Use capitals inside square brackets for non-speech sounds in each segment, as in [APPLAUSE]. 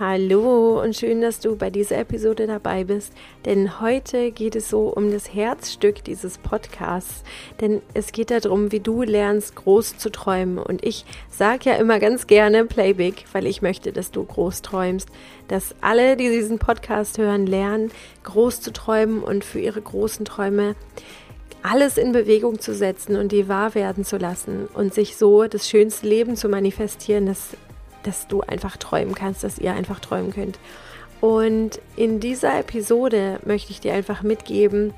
Hallo und schön, dass du bei dieser Episode dabei bist, denn heute geht es so um das Herzstück dieses Podcasts, denn es geht darum, wie du lernst, groß zu träumen. Und ich sage ja immer ganz gerne Play weil ich möchte, dass du groß träumst, dass alle, die diesen Podcast hören, lernen, groß zu träumen und für ihre großen Träume alles in Bewegung zu setzen und die wahr werden zu lassen und sich so das schönste Leben zu manifestieren, das dass du einfach träumen kannst, dass ihr einfach träumen könnt. Und in dieser Episode möchte ich dir einfach mitgeben,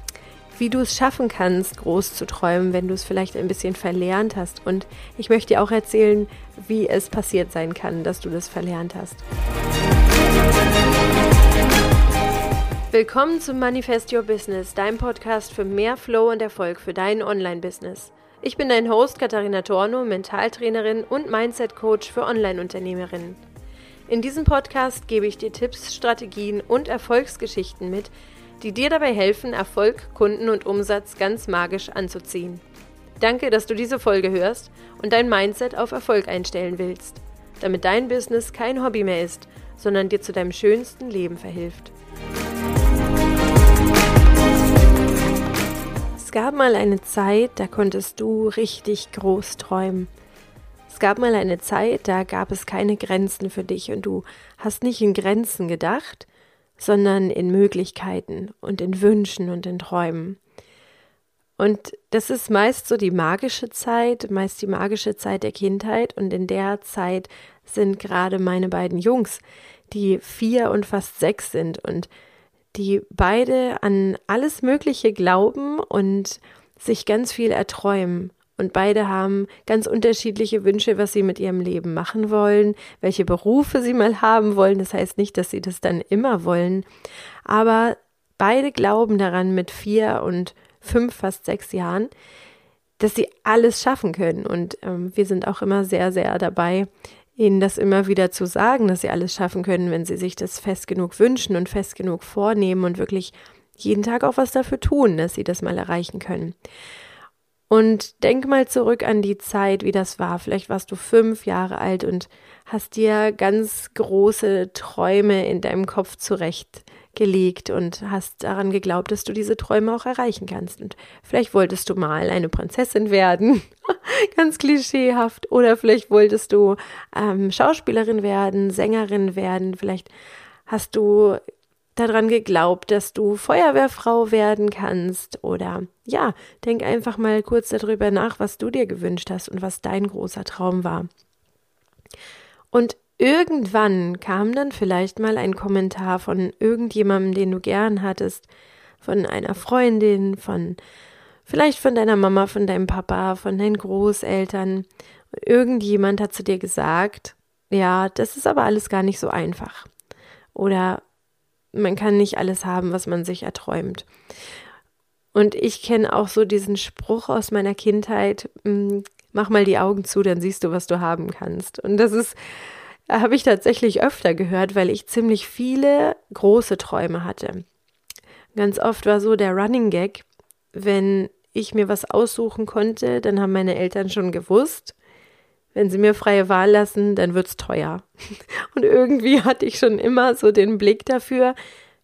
wie du es schaffen kannst, groß zu träumen, wenn du es vielleicht ein bisschen verlernt hast. Und ich möchte dir auch erzählen, wie es passiert sein kann, dass du das verlernt hast. Willkommen zum Manifest Your Business, deinem Podcast für mehr Flow und Erfolg für dein Online-Business. Ich bin dein Host Katharina Torno, Mentaltrainerin und Mindset Coach für Online-Unternehmerinnen. In diesem Podcast gebe ich dir Tipps, Strategien und Erfolgsgeschichten mit, die dir dabei helfen, Erfolg, Kunden und Umsatz ganz magisch anzuziehen. Danke, dass du diese Folge hörst und dein Mindset auf Erfolg einstellen willst, damit dein Business kein Hobby mehr ist, sondern dir zu deinem schönsten Leben verhilft. Es gab mal eine Zeit, da konntest du richtig groß träumen. Es gab mal eine Zeit, da gab es keine Grenzen für dich und du hast nicht in Grenzen gedacht, sondern in Möglichkeiten und in Wünschen und in Träumen. Und das ist meist so die magische Zeit, meist die magische Zeit der Kindheit und in der Zeit sind gerade meine beiden Jungs, die vier und fast sechs sind und die beide an alles Mögliche glauben und sich ganz viel erträumen. Und beide haben ganz unterschiedliche Wünsche, was sie mit ihrem Leben machen wollen, welche Berufe sie mal haben wollen. Das heißt nicht, dass sie das dann immer wollen. Aber beide glauben daran mit vier und fünf, fast sechs Jahren, dass sie alles schaffen können. Und ähm, wir sind auch immer sehr, sehr dabei, ihnen das immer wieder zu sagen, dass sie alles schaffen können, wenn sie sich das fest genug wünschen und fest genug vornehmen und wirklich jeden Tag auch was dafür tun, dass sie das mal erreichen können. Und denk mal zurück an die Zeit, wie das war. Vielleicht warst du fünf Jahre alt und hast dir ganz große Träume in deinem Kopf zurecht gelegt und hast daran geglaubt, dass du diese Träume auch erreichen kannst. Und vielleicht wolltest du mal eine Prinzessin werden, [LAUGHS] ganz klischeehaft, oder vielleicht wolltest du ähm, Schauspielerin werden, Sängerin werden, vielleicht hast du daran geglaubt, dass du Feuerwehrfrau werden kannst oder ja, denk einfach mal kurz darüber nach, was du dir gewünscht hast und was dein großer Traum war. Und Irgendwann kam dann vielleicht mal ein Kommentar von irgendjemandem, den du gern hattest, von einer Freundin, von vielleicht von deiner Mama, von deinem Papa, von deinen Großeltern. Irgendjemand hat zu dir gesagt, ja, das ist aber alles gar nicht so einfach. Oder man kann nicht alles haben, was man sich erträumt. Und ich kenne auch so diesen Spruch aus meiner Kindheit, hm, mach mal die Augen zu, dann siehst du, was du haben kannst. Und das ist habe ich tatsächlich öfter gehört, weil ich ziemlich viele große Träume hatte. Ganz oft war so der Running Gag, wenn ich mir was aussuchen konnte, dann haben meine Eltern schon gewusst, wenn sie mir freie Wahl lassen, dann wird's teuer. [LAUGHS] Und irgendwie hatte ich schon immer so den Blick dafür,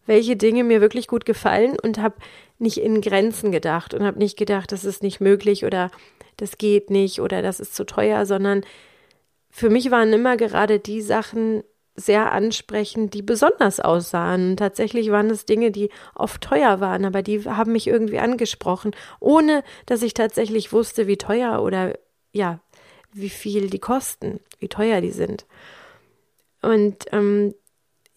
welche Dinge mir wirklich gut gefallen und habe nicht in Grenzen gedacht und habe nicht gedacht, das ist nicht möglich oder das geht nicht oder das ist zu teuer, sondern für mich waren immer gerade die Sachen sehr ansprechend, die besonders aussahen. Und tatsächlich waren es Dinge, die oft teuer waren, aber die haben mich irgendwie angesprochen, ohne dass ich tatsächlich wusste, wie teuer oder ja, wie viel die kosten, wie teuer die sind. Und ähm,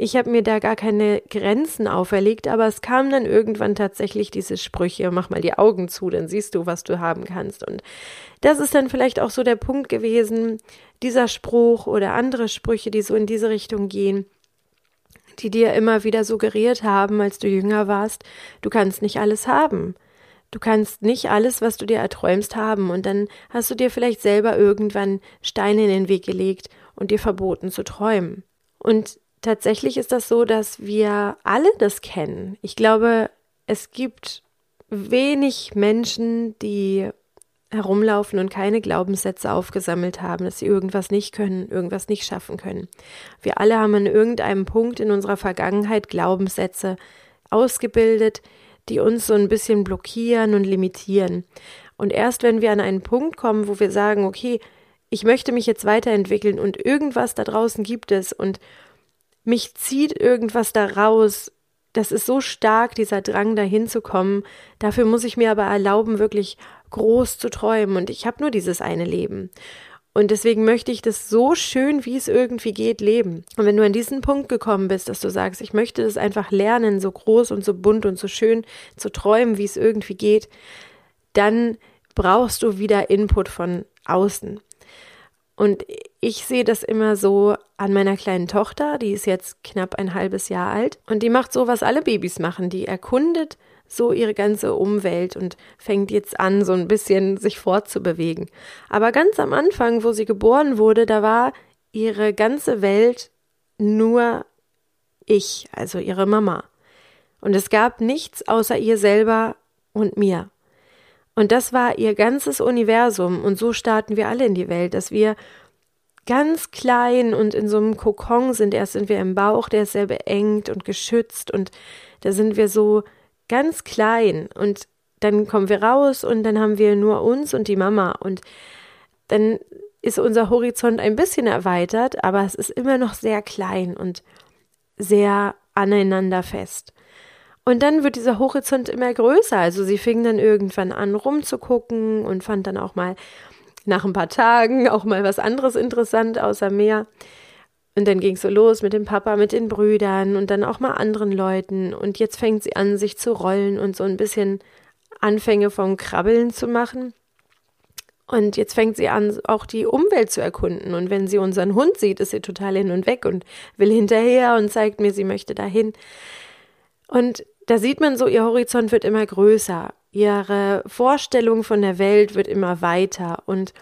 ich habe mir da gar keine Grenzen auferlegt, aber es kamen dann irgendwann tatsächlich diese Sprüche, mach mal die Augen zu, dann siehst du, was du haben kannst. Und das ist dann vielleicht auch so der Punkt gewesen, dieser Spruch oder andere Sprüche, die so in diese Richtung gehen, die dir immer wieder suggeriert haben, als du jünger warst, du kannst nicht alles haben. Du kannst nicht alles, was du dir erträumst, haben. Und dann hast du dir vielleicht selber irgendwann Steine in den Weg gelegt und dir verboten zu träumen. Und tatsächlich ist das so, dass wir alle das kennen. Ich glaube, es gibt wenig Menschen, die herumlaufen und keine Glaubenssätze aufgesammelt haben, dass sie irgendwas nicht können, irgendwas nicht schaffen können. Wir alle haben an irgendeinem Punkt in unserer Vergangenheit Glaubenssätze ausgebildet, die uns so ein bisschen blockieren und limitieren. Und erst wenn wir an einen Punkt kommen, wo wir sagen, okay, ich möchte mich jetzt weiterentwickeln und irgendwas da draußen gibt es und mich zieht irgendwas da raus, das ist so stark, dieser Drang dahin zu kommen. Dafür muss ich mir aber erlauben, wirklich groß zu träumen. Und ich habe nur dieses eine Leben. Und deswegen möchte ich das so schön, wie es irgendwie geht, leben. Und wenn du an diesen Punkt gekommen bist, dass du sagst, ich möchte das einfach lernen, so groß und so bunt und so schön zu träumen, wie es irgendwie geht, dann brauchst du wieder Input von außen. Und ich sehe das immer so an meiner kleinen Tochter, die ist jetzt knapp ein halbes Jahr alt und die macht so, was alle Babys machen. Die erkundet so ihre ganze Umwelt und fängt jetzt an, so ein bisschen sich fortzubewegen. Aber ganz am Anfang, wo sie geboren wurde, da war ihre ganze Welt nur ich, also ihre Mama. Und es gab nichts außer ihr selber und mir. Und das war ihr ganzes Universum. Und so starten wir alle in die Welt, dass wir ganz klein und in so einem Kokon sind. Erst sind wir im Bauch, der ist sehr beengt und geschützt und da sind wir so ganz klein und dann kommen wir raus und dann haben wir nur uns und die Mama und dann ist unser Horizont ein bisschen erweitert, aber es ist immer noch sehr klein und sehr aneinander fest. Und dann wird dieser Horizont immer größer. Also sie fing dann irgendwann an rumzugucken und fand dann auch mal nach ein paar Tagen auch mal was anderes interessant außer Meer. Und dann ging es so los mit dem Papa, mit den Brüdern und dann auch mal anderen Leuten. Und jetzt fängt sie an, sich zu rollen und so ein bisschen Anfänge vom Krabbeln zu machen. Und jetzt fängt sie an, auch die Umwelt zu erkunden. Und wenn sie unseren Hund sieht, ist sie total hin und weg und will hinterher und zeigt mir, sie möchte dahin. Und da sieht man so, ihr Horizont wird immer größer. Ihre Vorstellung von der Welt wird immer weiter. Und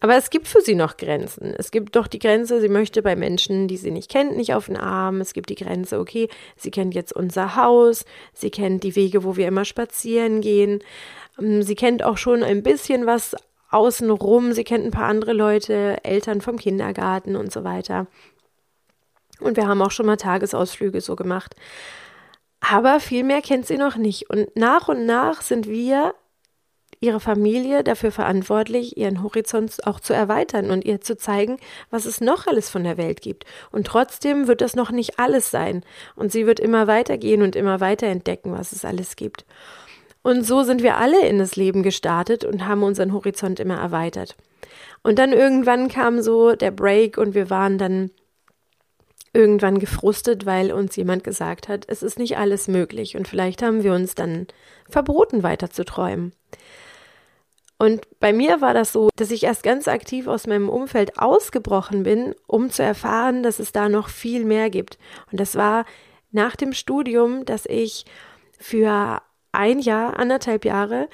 aber es gibt für sie noch Grenzen. Es gibt doch die Grenze, sie möchte bei Menschen, die sie nicht kennt, nicht auf den Arm. Es gibt die Grenze, okay, sie kennt jetzt unser Haus, sie kennt die Wege, wo wir immer spazieren gehen. Ähm, sie kennt auch schon ein bisschen was außenrum. Sie kennt ein paar andere Leute, Eltern vom Kindergarten und so weiter. Und wir haben auch schon mal Tagesausflüge so gemacht. Aber viel mehr kennt sie noch nicht. Und nach und nach sind wir ihre Familie dafür verantwortlich, ihren Horizont auch zu erweitern und ihr zu zeigen, was es noch alles von der Welt gibt. Und trotzdem wird das noch nicht alles sein. Und sie wird immer weitergehen und immer weiter entdecken, was es alles gibt. Und so sind wir alle in das Leben gestartet und haben unseren Horizont immer erweitert. Und dann irgendwann kam so der Break und wir waren dann irgendwann gefrustet, weil uns jemand gesagt hat, es ist nicht alles möglich und vielleicht haben wir uns dann verboten, weiter zu träumen. Und bei mir war das so, dass ich erst ganz aktiv aus meinem Umfeld ausgebrochen bin, um zu erfahren, dass es da noch viel mehr gibt. Und das war nach dem Studium, dass ich für ein Jahr, anderthalb Jahre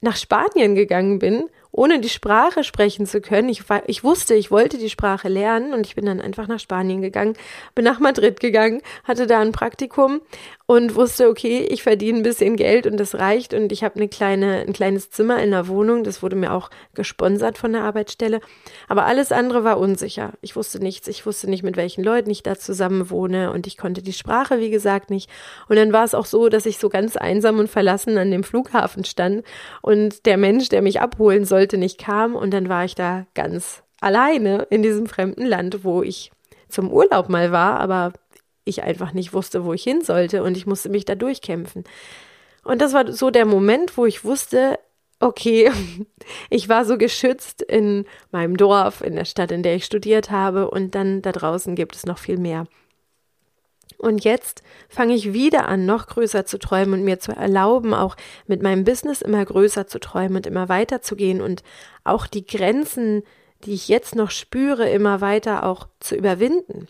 nach Spanien gegangen bin ohne die Sprache sprechen zu können. Ich, ich wusste, ich wollte die Sprache lernen und ich bin dann einfach nach Spanien gegangen, bin nach Madrid gegangen, hatte da ein Praktikum und wusste, okay, ich verdiene ein bisschen Geld und das reicht und ich habe eine kleine, ein kleines Zimmer in der Wohnung. Das wurde mir auch gesponsert von der Arbeitsstelle. Aber alles andere war unsicher. Ich wusste nichts. Ich wusste nicht, mit welchen Leuten ich da zusammen wohne und ich konnte die Sprache, wie gesagt, nicht. Und dann war es auch so, dass ich so ganz einsam und verlassen an dem Flughafen stand und der Mensch, der mich abholen sollte, wollte, nicht kam. Und dann war ich da ganz alleine in diesem fremden Land, wo ich zum Urlaub mal war, aber ich einfach nicht wusste, wo ich hin sollte und ich musste mich da durchkämpfen. Und das war so der Moment, wo ich wusste, okay, [LAUGHS] ich war so geschützt in meinem Dorf, in der Stadt, in der ich studiert habe und dann da draußen gibt es noch viel mehr. Und jetzt fange ich wieder an, noch größer zu träumen und mir zu erlauben, auch mit meinem Business immer größer zu träumen und immer weiter zu gehen und auch die Grenzen, die ich jetzt noch spüre, immer weiter auch zu überwinden.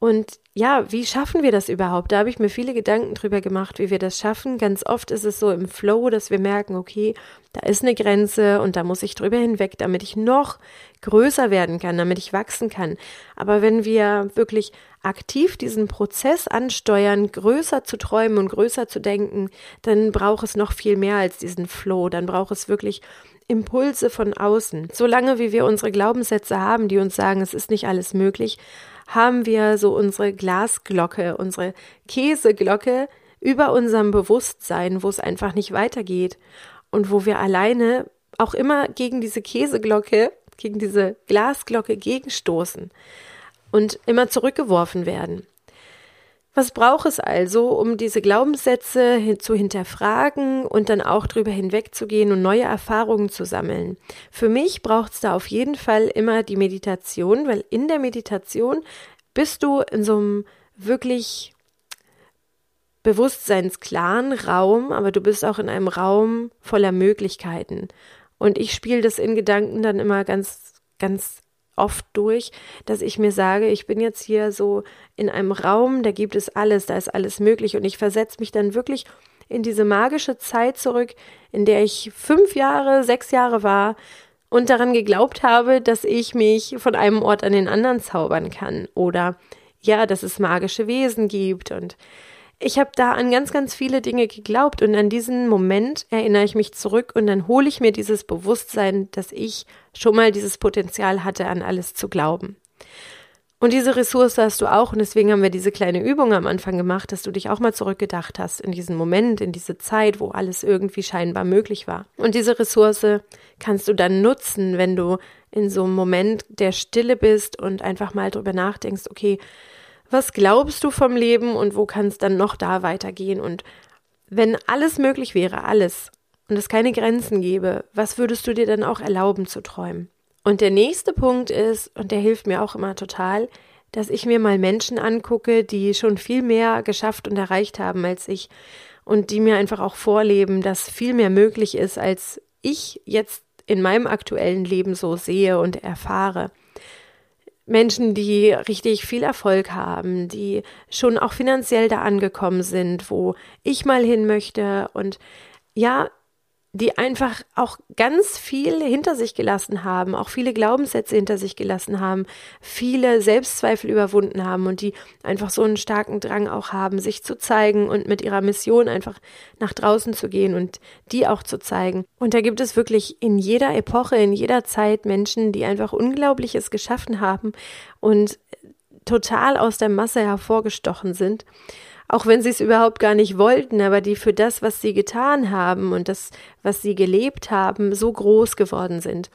Und ja, wie schaffen wir das überhaupt? Da habe ich mir viele Gedanken drüber gemacht, wie wir das schaffen. Ganz oft ist es so im Flow, dass wir merken, okay, da ist eine Grenze und da muss ich drüber hinweg, damit ich noch größer werden kann, damit ich wachsen kann. Aber wenn wir wirklich aktiv diesen Prozess ansteuern, größer zu träumen und größer zu denken, dann braucht es noch viel mehr als diesen Flow. Dann braucht es wirklich Impulse von außen. Solange wie wir unsere Glaubenssätze haben, die uns sagen, es ist nicht alles möglich, haben wir so unsere Glasglocke, unsere Käseglocke über unserem Bewusstsein, wo es einfach nicht weitergeht und wo wir alleine auch immer gegen diese Käseglocke, gegen diese Glasglocke gegenstoßen und immer zurückgeworfen werden. Was braucht es also, um diese Glaubenssätze zu hinterfragen und dann auch drüber hinwegzugehen und neue Erfahrungen zu sammeln? Für mich braucht es da auf jeden Fall immer die Meditation, weil in der Meditation bist du in so einem wirklich bewusstseinsklaren Raum, aber du bist auch in einem Raum voller Möglichkeiten. Und ich spiele das in Gedanken dann immer ganz, ganz oft durch, dass ich mir sage, ich bin jetzt hier so in einem Raum, da gibt es alles, da ist alles möglich. Und ich versetze mich dann wirklich in diese magische Zeit zurück, in der ich fünf Jahre, sechs Jahre war und daran geglaubt habe, dass ich mich von einem Ort an den anderen zaubern kann. Oder ja, dass es magische Wesen gibt und ich habe da an ganz, ganz viele Dinge geglaubt und an diesen Moment erinnere ich mich zurück und dann hole ich mir dieses Bewusstsein, dass ich schon mal dieses Potenzial hatte, an alles zu glauben. Und diese Ressource hast du auch und deswegen haben wir diese kleine Übung am Anfang gemacht, dass du dich auch mal zurückgedacht hast in diesen Moment, in diese Zeit, wo alles irgendwie scheinbar möglich war. Und diese Ressource kannst du dann nutzen, wenn du in so einem Moment der Stille bist und einfach mal drüber nachdenkst, okay, was glaubst du vom Leben und wo kann es dann noch da weitergehen? Und wenn alles möglich wäre, alles, und es keine Grenzen gäbe, was würdest du dir dann auch erlauben zu träumen? Und der nächste Punkt ist, und der hilft mir auch immer total, dass ich mir mal Menschen angucke, die schon viel mehr geschafft und erreicht haben als ich und die mir einfach auch vorleben, dass viel mehr möglich ist, als ich jetzt in meinem aktuellen Leben so sehe und erfahre. Menschen, die richtig viel Erfolg haben, die schon auch finanziell da angekommen sind, wo ich mal hin möchte. Und ja, die einfach auch ganz viel hinter sich gelassen haben, auch viele Glaubenssätze hinter sich gelassen haben, viele Selbstzweifel überwunden haben und die einfach so einen starken Drang auch haben, sich zu zeigen und mit ihrer Mission einfach nach draußen zu gehen und die auch zu zeigen. Und da gibt es wirklich in jeder Epoche, in jeder Zeit Menschen, die einfach Unglaubliches geschaffen haben und total aus der Masse hervorgestochen sind auch wenn sie es überhaupt gar nicht wollten, aber die für das, was sie getan haben und das, was sie gelebt haben, so groß geworden sind.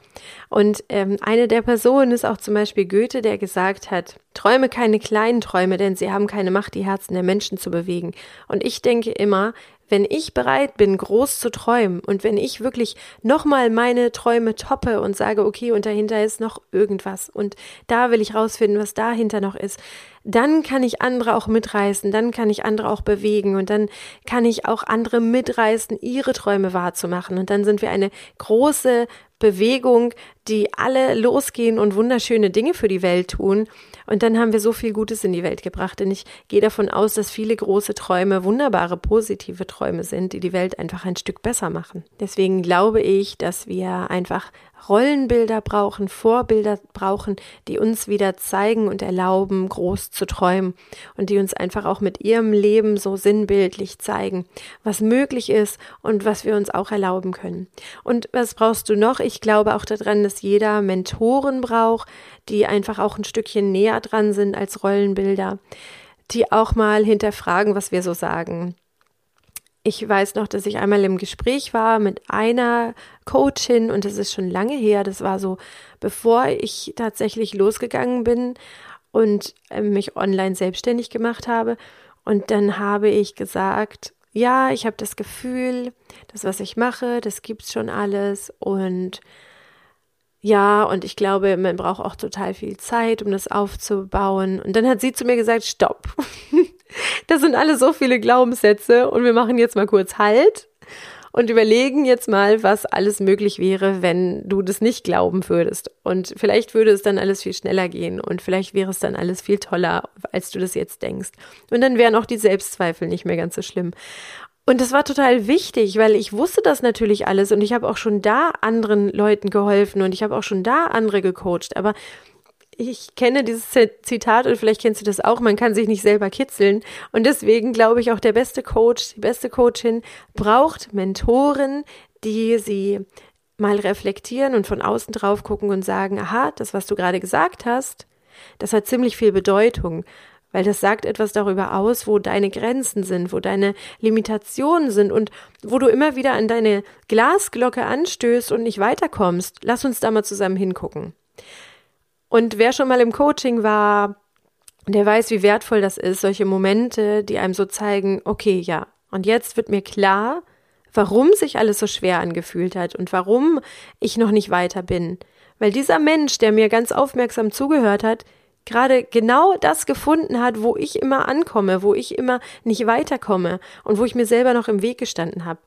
Und ähm, eine der Personen ist auch zum Beispiel Goethe, der gesagt hat, träume keine kleinen Träume, denn sie haben keine Macht, die Herzen der Menschen zu bewegen. Und ich denke immer, wenn ich bereit bin, groß zu träumen und wenn ich wirklich nochmal meine Träume toppe und sage, okay, und dahinter ist noch irgendwas und da will ich rausfinden, was dahinter noch ist, dann kann ich andere auch mitreißen, dann kann ich andere auch bewegen und dann kann ich auch andere mitreißen, ihre Träume wahrzumachen. Und dann sind wir eine große Bewegung, die alle losgehen und wunderschöne Dinge für die Welt tun. Und dann haben wir so viel Gutes in die Welt gebracht. Denn ich gehe davon aus, dass viele große Träume wunderbare, positive Träume sind, die die Welt einfach ein Stück besser machen. Deswegen glaube ich, dass wir einfach Rollenbilder brauchen, Vorbilder brauchen, die uns wieder zeigen und erlauben, groß zu träumen und die uns einfach auch mit ihrem Leben so sinnbildlich zeigen, was möglich ist und was wir uns auch erlauben können. Und was brauchst du noch? Ich glaube auch daran, dass jeder Mentoren braucht, die einfach auch ein Stückchen näher dran sind als Rollenbilder, die auch mal hinterfragen, was wir so sagen ich weiß noch, dass ich einmal im Gespräch war mit einer Coachin und das ist schon lange her. Das war so, bevor ich tatsächlich losgegangen bin und äh, mich online selbstständig gemacht habe. Und dann habe ich gesagt, ja, ich habe das Gefühl, das, was ich mache, das gibt's schon alles und ja, und ich glaube, man braucht auch total viel Zeit, um das aufzubauen. Und dann hat sie zu mir gesagt, stopp. [LAUGHS] Das sind alle so viele Glaubenssätze und wir machen jetzt mal kurz Halt und überlegen jetzt mal, was alles möglich wäre, wenn du das nicht glauben würdest. Und vielleicht würde es dann alles viel schneller gehen und vielleicht wäre es dann alles viel toller, als du das jetzt denkst. Und dann wären auch die Selbstzweifel nicht mehr ganz so schlimm. Und das war total wichtig, weil ich wusste das natürlich alles und ich habe auch schon da anderen Leuten geholfen und ich habe auch schon da andere gecoacht. Aber ich kenne dieses Zitat und vielleicht kennst du das auch, man kann sich nicht selber kitzeln. Und deswegen glaube ich auch, der beste Coach, die beste Coachin braucht Mentoren, die sie mal reflektieren und von außen drauf gucken und sagen, aha, das, was du gerade gesagt hast, das hat ziemlich viel Bedeutung, weil das sagt etwas darüber aus, wo deine Grenzen sind, wo deine Limitationen sind und wo du immer wieder an deine Glasglocke anstößt und nicht weiterkommst. Lass uns da mal zusammen hingucken. Und wer schon mal im Coaching war, der weiß, wie wertvoll das ist, solche Momente, die einem so zeigen, okay, ja, und jetzt wird mir klar, warum sich alles so schwer angefühlt hat und warum ich noch nicht weiter bin. Weil dieser Mensch, der mir ganz aufmerksam zugehört hat, gerade genau das gefunden hat, wo ich immer ankomme, wo ich immer nicht weiterkomme und wo ich mir selber noch im Weg gestanden habe.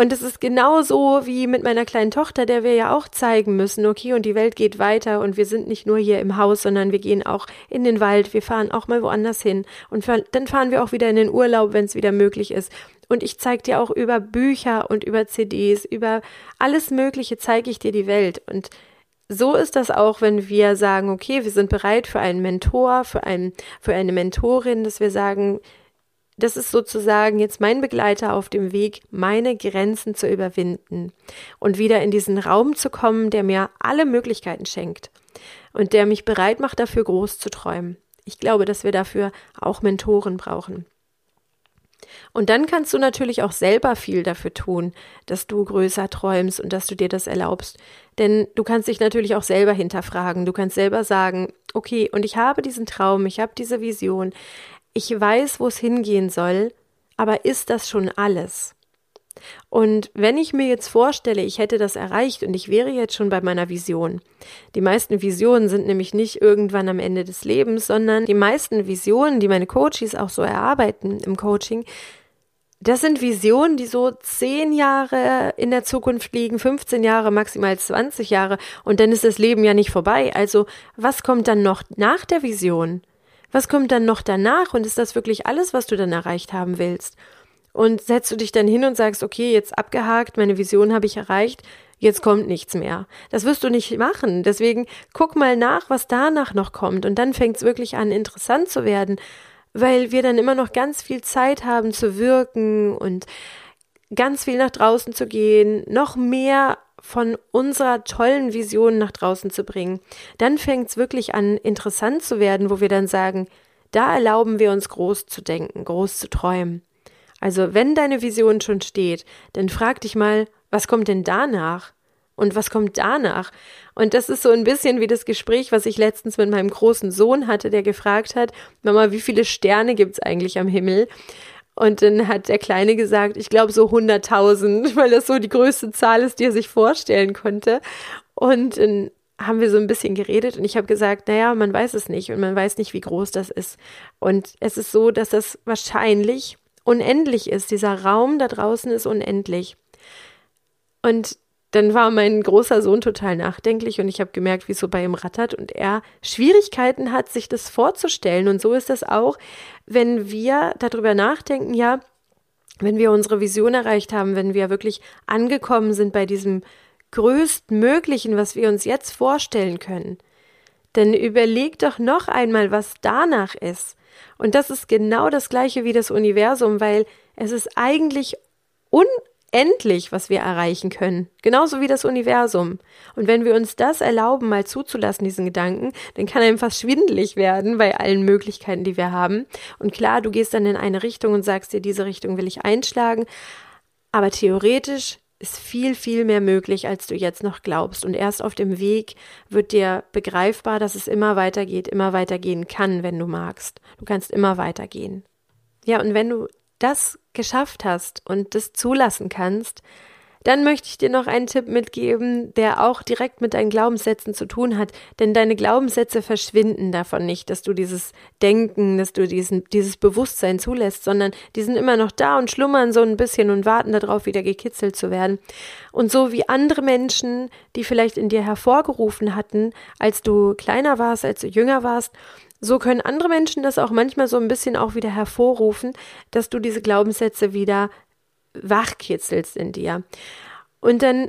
Und es ist genauso wie mit meiner kleinen Tochter, der wir ja auch zeigen müssen, okay, und die Welt geht weiter und wir sind nicht nur hier im Haus, sondern wir gehen auch in den Wald, wir fahren auch mal woanders hin und dann fahren wir auch wieder in den Urlaub, wenn es wieder möglich ist. Und ich zeige dir auch über Bücher und über CDs, über alles Mögliche zeige ich dir die Welt. Und so ist das auch, wenn wir sagen, okay, wir sind bereit für einen Mentor, für, einen, für eine Mentorin, dass wir sagen, das ist sozusagen jetzt mein Begleiter auf dem Weg, meine Grenzen zu überwinden und wieder in diesen Raum zu kommen, der mir alle Möglichkeiten schenkt und der mich bereit macht, dafür groß zu träumen. Ich glaube, dass wir dafür auch Mentoren brauchen. Und dann kannst du natürlich auch selber viel dafür tun, dass du größer träumst und dass du dir das erlaubst. Denn du kannst dich natürlich auch selber hinterfragen. Du kannst selber sagen, okay, und ich habe diesen Traum, ich habe diese Vision, ich weiß, wo es hingehen soll, aber ist das schon alles? Und wenn ich mir jetzt vorstelle, ich hätte das erreicht und ich wäre jetzt schon bei meiner Vision. Die meisten Visionen sind nämlich nicht irgendwann am Ende des Lebens, sondern die meisten Visionen, die meine Coaches auch so erarbeiten im Coaching, das sind Visionen, die so zehn Jahre in der Zukunft liegen, 15 Jahre, maximal 20 Jahre und dann ist das Leben ja nicht vorbei. Also was kommt dann noch nach der Vision? Was kommt dann noch danach und ist das wirklich alles, was du dann erreicht haben willst? Und setzt du dich dann hin und sagst, okay, jetzt abgehakt, meine Vision habe ich erreicht, jetzt kommt nichts mehr. Das wirst du nicht machen. Deswegen guck mal nach, was danach noch kommt. Und dann fängt es wirklich an, interessant zu werden, weil wir dann immer noch ganz viel Zeit haben zu wirken und ganz viel nach draußen zu gehen, noch mehr von unserer tollen Vision nach draußen zu bringen, dann fängt es wirklich an, interessant zu werden, wo wir dann sagen, da erlauben wir uns groß zu denken, groß zu träumen. Also wenn deine Vision schon steht, dann frag dich mal, was kommt denn danach? Und was kommt danach? Und das ist so ein bisschen wie das Gespräch, was ich letztens mit meinem großen Sohn hatte, der gefragt hat, Mama, wie viele Sterne gibt's eigentlich am Himmel? Und dann hat der Kleine gesagt, ich glaube so 100.000, [LAUGHS] weil das so die größte Zahl ist, die er sich vorstellen konnte. Und dann haben wir so ein bisschen geredet und ich habe gesagt, naja, man weiß es nicht und man weiß nicht, wie groß das ist. Und es ist so, dass das wahrscheinlich unendlich ist. Dieser Raum da draußen ist unendlich. Und dann war mein großer Sohn total nachdenklich und ich habe gemerkt, wie es so bei ihm rattert und er Schwierigkeiten hat, sich das vorzustellen. Und so ist das auch, wenn wir darüber nachdenken, ja, wenn wir unsere Vision erreicht haben, wenn wir wirklich angekommen sind bei diesem größtmöglichen, was wir uns jetzt vorstellen können, dann überleg doch noch einmal, was danach ist. Und das ist genau das gleiche wie das Universum, weil es ist eigentlich un endlich, was wir erreichen können. Genauso wie das Universum. Und wenn wir uns das erlauben, mal zuzulassen, diesen Gedanken, dann kann einem fast schwindelig werden bei allen Möglichkeiten, die wir haben. Und klar, du gehst dann in eine Richtung und sagst dir, diese Richtung will ich einschlagen. Aber theoretisch ist viel, viel mehr möglich, als du jetzt noch glaubst. Und erst auf dem Weg wird dir begreifbar, dass es immer weitergeht, immer weitergehen kann, wenn du magst. Du kannst immer weitergehen. Ja, und wenn du das geschafft hast und das zulassen kannst, dann möchte ich dir noch einen Tipp mitgeben, der auch direkt mit deinen Glaubenssätzen zu tun hat. Denn deine Glaubenssätze verschwinden davon nicht, dass du dieses Denken, dass du diesen, dieses Bewusstsein zulässt, sondern die sind immer noch da und schlummern so ein bisschen und warten darauf, wieder gekitzelt zu werden. Und so wie andere Menschen, die vielleicht in dir hervorgerufen hatten, als du kleiner warst, als du jünger warst, so können andere Menschen das auch manchmal so ein bisschen auch wieder hervorrufen, dass du diese Glaubenssätze wieder wachkitzelst in dir. Und dann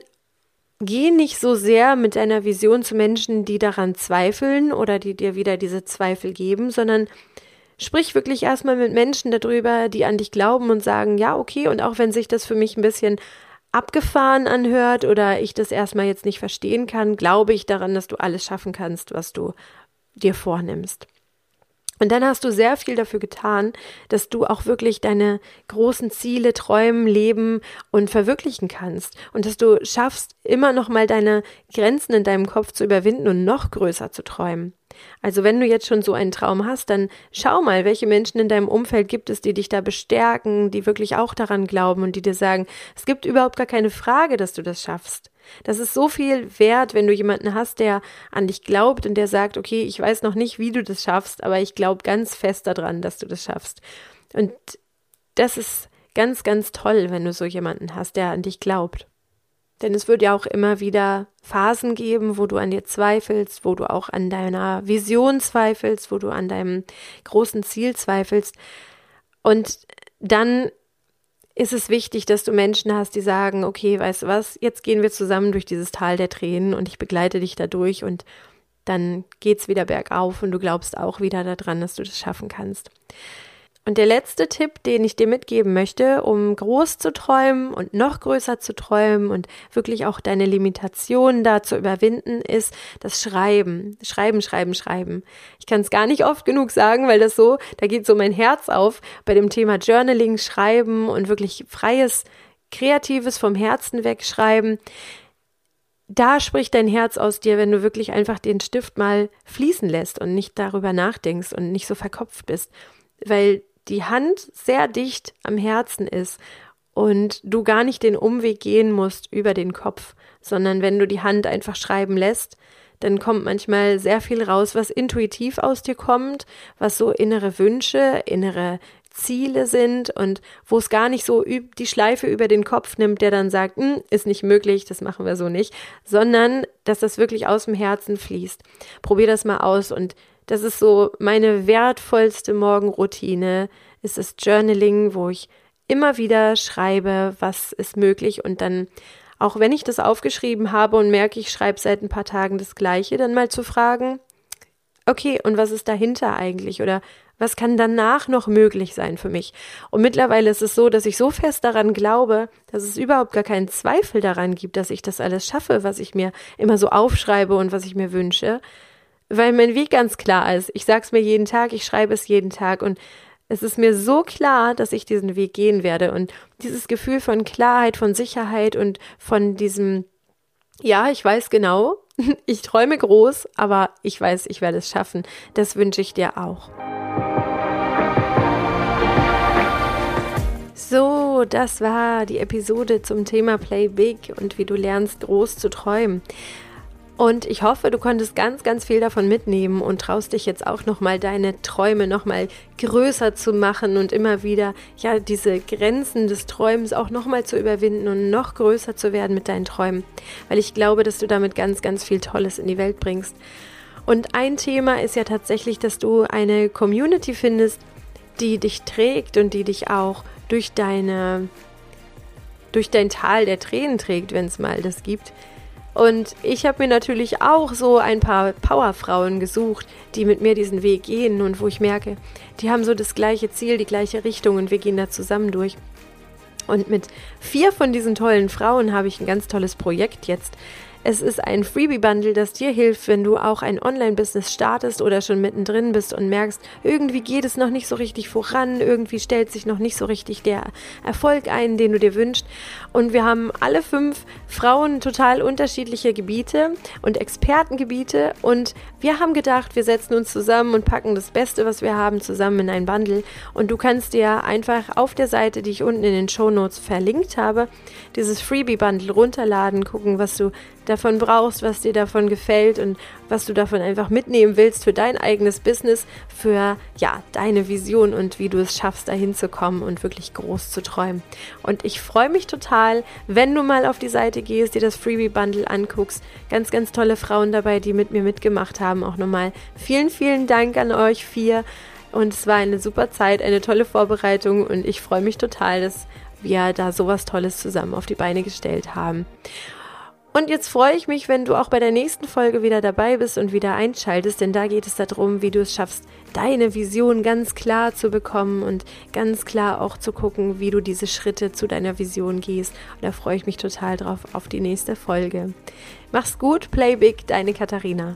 geh nicht so sehr mit deiner Vision zu Menschen, die daran zweifeln oder die dir wieder diese Zweifel geben, sondern sprich wirklich erstmal mit Menschen darüber, die an dich glauben und sagen, ja, okay, und auch wenn sich das für mich ein bisschen abgefahren anhört oder ich das erstmal jetzt nicht verstehen kann, glaube ich daran, dass du alles schaffen kannst, was du dir vornimmst. Und dann hast du sehr viel dafür getan, dass du auch wirklich deine großen Ziele träumen, leben und verwirklichen kannst und dass du schaffst, immer noch mal deine Grenzen in deinem Kopf zu überwinden und noch größer zu träumen. Also wenn du jetzt schon so einen Traum hast, dann schau mal, welche Menschen in deinem Umfeld gibt es, die dich da bestärken, die wirklich auch daran glauben und die dir sagen, es gibt überhaupt gar keine Frage, dass du das schaffst. Das ist so viel wert, wenn du jemanden hast, der an dich glaubt und der sagt, okay, ich weiß noch nicht, wie du das schaffst, aber ich glaube ganz fest daran, dass du das schaffst. Und das ist ganz, ganz toll, wenn du so jemanden hast, der an dich glaubt. Denn es wird ja auch immer wieder Phasen geben, wo du an dir zweifelst, wo du auch an deiner Vision zweifelst, wo du an deinem großen Ziel zweifelst. Und dann ist es wichtig, dass du Menschen hast, die sagen, okay, weißt du was, jetzt gehen wir zusammen durch dieses Tal der Tränen und ich begleite dich da durch und dann geht's wieder bergauf und du glaubst auch wieder daran, dass du das schaffen kannst. Und der letzte Tipp, den ich dir mitgeben möchte, um groß zu träumen und noch größer zu träumen und wirklich auch deine Limitationen da zu überwinden, ist das Schreiben. Schreiben, schreiben, schreiben. Ich kann es gar nicht oft genug sagen, weil das so, da geht so mein Herz auf bei dem Thema Journaling, Schreiben und wirklich freies, kreatives vom Herzen wegschreiben da spricht dein Herz aus dir, wenn du wirklich einfach den Stift mal fließen lässt und nicht darüber nachdenkst und nicht so verkopft bist. Weil die Hand sehr dicht am Herzen ist und du gar nicht den Umweg gehen musst über den Kopf, sondern wenn du die Hand einfach schreiben lässt, dann kommt manchmal sehr viel raus, was intuitiv aus dir kommt, was so innere Wünsche, innere Ziele sind und wo es gar nicht so die Schleife über den Kopf nimmt, der dann sagt, hm, ist nicht möglich, das machen wir so nicht, sondern dass das wirklich aus dem Herzen fließt. Probier das mal aus und das ist so meine wertvollste Morgenroutine, ist das Journaling, wo ich immer wieder schreibe, was ist möglich und dann auch wenn ich das aufgeschrieben habe und merke, ich schreibe seit ein paar Tagen das gleiche, dann mal zu fragen, okay, und was ist dahinter eigentlich oder was kann danach noch möglich sein für mich? Und mittlerweile ist es so, dass ich so fest daran glaube, dass es überhaupt gar keinen Zweifel daran gibt, dass ich das alles schaffe, was ich mir immer so aufschreibe und was ich mir wünsche, weil mein Weg ganz klar ist. Ich sage es mir jeden Tag, ich schreibe es jeden Tag und es ist mir so klar, dass ich diesen Weg gehen werde und dieses Gefühl von Klarheit, von Sicherheit und von diesem, ja, ich weiß genau, [LAUGHS] ich träume groß, aber ich weiß, ich werde es schaffen. Das wünsche ich dir auch. Das war die Episode zum Thema Play Big und wie du lernst, groß zu träumen. Und ich hoffe, du konntest ganz, ganz viel davon mitnehmen und traust dich jetzt auch nochmal deine Träume nochmal größer zu machen und immer wieder, ja, diese Grenzen des Träumens auch nochmal zu überwinden und noch größer zu werden mit deinen Träumen. Weil ich glaube, dass du damit ganz, ganz viel Tolles in die Welt bringst. Und ein Thema ist ja tatsächlich, dass du eine Community findest, die dich trägt und die dich auch durch deine, durch dein Tal der Tränen trägt, wenn es mal das gibt. Und ich habe mir natürlich auch so ein paar Powerfrauen gesucht, die mit mir diesen Weg gehen. Und wo ich merke, die haben so das gleiche Ziel, die gleiche Richtung und wir gehen da zusammen durch. Und mit vier von diesen tollen Frauen habe ich ein ganz tolles Projekt jetzt es ist ein Freebie-Bundle, das dir hilft, wenn du auch ein Online-Business startest oder schon mittendrin bist und merkst, irgendwie geht es noch nicht so richtig voran, irgendwie stellt sich noch nicht so richtig der Erfolg ein, den du dir wünschst. Und wir haben alle fünf Frauen total unterschiedliche Gebiete und Expertengebiete und wir haben gedacht, wir setzen uns zusammen und packen das Beste, was wir haben, zusammen in ein Bundle. Und du kannst dir einfach auf der Seite, die ich unten in den Show Notes verlinkt habe, dieses Freebie-Bundle runterladen, gucken, was du davon brauchst, was dir davon gefällt und was du davon einfach mitnehmen willst für dein eigenes Business, für ja, deine Vision und wie du es schaffst, dahin zu kommen und wirklich groß zu träumen. Und ich freue mich total, wenn du mal auf die Seite gehst, dir das Freebie Bundle anguckst. Ganz, ganz tolle Frauen dabei, die mit mir mitgemacht haben. Auch nochmal vielen, vielen Dank an euch vier. Und es war eine super Zeit, eine tolle Vorbereitung und ich freue mich total, dass wir da sowas Tolles zusammen auf die Beine gestellt haben. Und jetzt freue ich mich, wenn du auch bei der nächsten Folge wieder dabei bist und wieder einschaltest, denn da geht es darum, wie du es schaffst, deine Vision ganz klar zu bekommen und ganz klar auch zu gucken, wie du diese Schritte zu deiner Vision gehst. Und da freue ich mich total drauf auf die nächste Folge. Mach's gut, play big, deine Katharina.